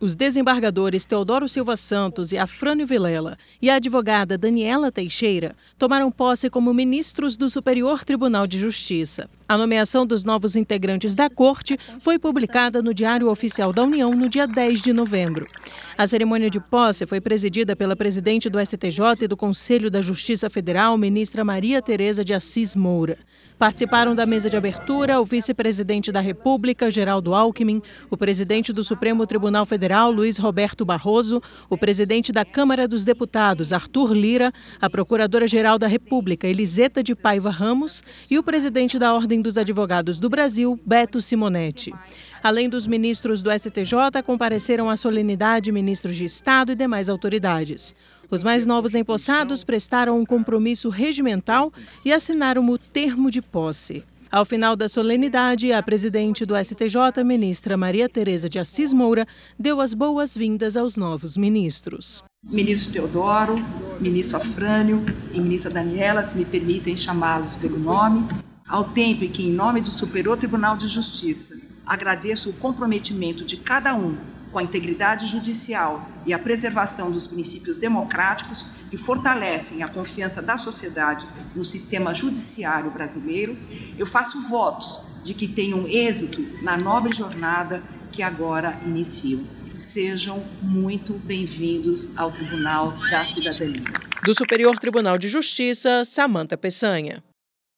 Os desembargadores Teodoro Silva Santos e Afrânio Vilela e a advogada Daniela Teixeira tomaram posse como ministros do Superior Tribunal de Justiça. A nomeação dos novos integrantes da Corte foi publicada no Diário Oficial da União no dia 10 de novembro. A cerimônia de posse foi presidida pela presidente do STJ e do Conselho da Justiça Federal, ministra Maria Tereza de Assis Moura. Participaram da mesa de abertura o vice-presidente da República, Geraldo Alckmin, o presidente do Supremo Tribunal Federal, Luiz Roberto Barroso, o presidente da Câmara dos Deputados, Arthur Lira, a procuradora-geral da República, Eliseta de Paiva Ramos, e o presidente da Ordem dos Advogados do Brasil, Beto Simonetti. Além dos ministros do STJ, compareceram à solenidade ministros de Estado e demais autoridades. Os mais novos empossados prestaram um compromisso regimental e assinaram o termo de posse. Ao final da solenidade, a presidente do STJ, ministra Maria Tereza de Assis Moura, deu as boas-vindas aos novos ministros. Ministro Teodoro, ministro Afrânio e ministra Daniela, se me permitem chamá-los pelo nome, ao tempo em que, em nome do Superior Tribunal de Justiça, agradeço o comprometimento de cada um com a integridade judicial e a preservação dos princípios democráticos que fortalecem a confiança da sociedade no sistema judiciário brasileiro, eu faço votos de que tenham êxito na nova jornada que agora iniciam. Sejam muito bem-vindos ao Tribunal da Cidadania. Do Superior Tribunal de Justiça, Samanta Peçanha.